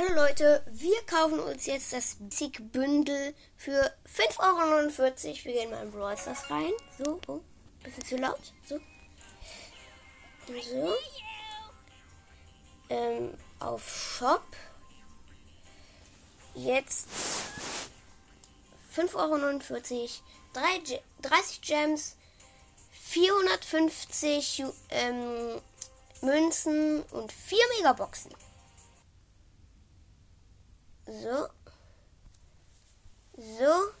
Hallo Leute, wir kaufen uns jetzt das Basic Bündel für 5,49 Euro. Wir gehen mal in Brawl Stars rein. So, oh, bisschen zu laut. So. So. Ähm, auf Shop. Jetzt 5,49 Euro. 30 Gems. 450 ähm, Münzen und 4 Megaboxen. So. So.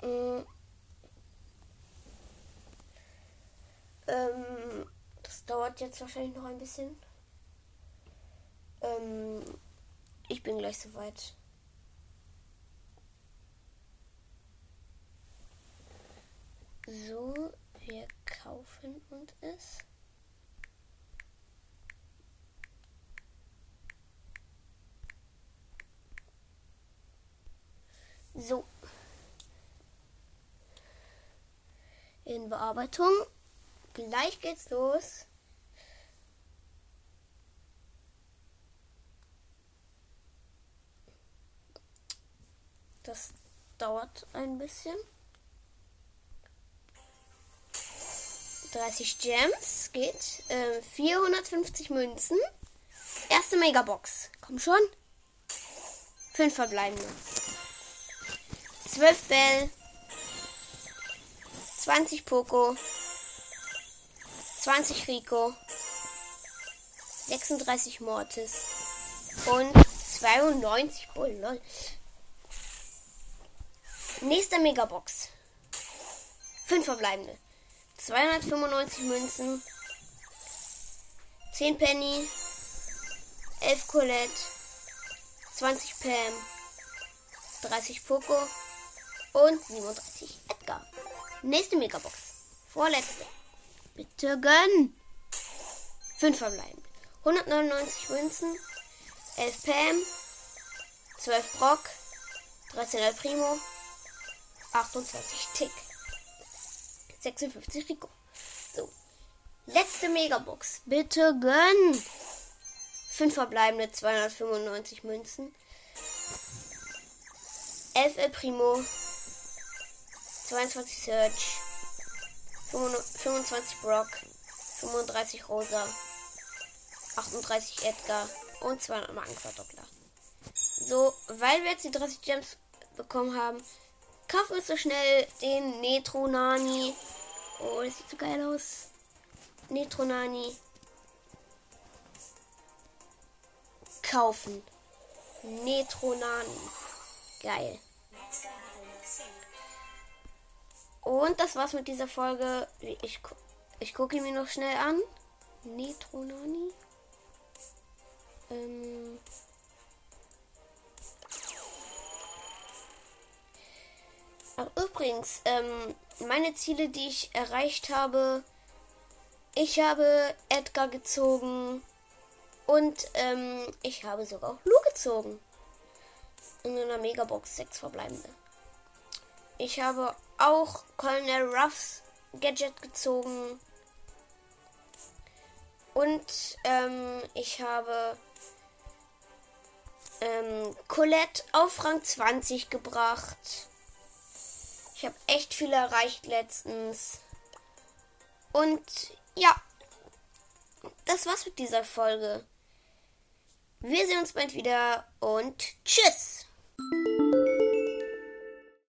Mm. Ähm, das dauert jetzt wahrscheinlich noch ein bisschen. Ähm, ich bin gleich soweit. So, wir kaufen uns es. So. In Bearbeitung. Gleich geht's los. Das dauert ein bisschen. 30 Gems geht. Äh, 450 Münzen. Erste Megabox. Komm schon. Fünf verbleibende. 12 Bell, 20 Poco, 20 Rico, 36 Mortis. Und 92 Oh lol. Nächster Megabox. 5 verbleibende. 295 Münzen, 10 Penny, 11 Colette, 20 Pam, 30 Poco und 37 Edgar. Nächste Megabox. Vorletzte. Bitte gönn. 5 verbleiben. 199 Münzen. 11 Pam. 12 Brock. 13 El Primo. 28 Tick. 56 Rico. So. Letzte Megabox. Bitte gönn. 5 verbleibende 295 Münzen. 11 El Primo. 22 Search, 25 Brock, 35 Rosa, 38 Edgar und 200 Markenverdoppler. So, weil wir jetzt die 30 Gems bekommen haben, kaufen wir so schnell den Netro Nani. Oh, das sieht so geil aus. Netro Nani. Kaufen. Netro Nani. Geil. Und das war's mit dieser Folge. Ich, ich gucke ihn mir noch schnell an. Netronani. Ähm. Ach, übrigens, ähm, meine Ziele, die ich erreicht habe. Ich habe Edgar gezogen. Und ähm, ich habe sogar auch Lu gezogen. In einer Megabox 6 verbleibende. Ich habe auch Colonel Ruffs Gadget gezogen. Und ähm, ich habe ähm, Colette auf Rang 20 gebracht. Ich habe echt viel erreicht letztens. Und ja, das war's mit dieser Folge. Wir sehen uns bald wieder und tschüss.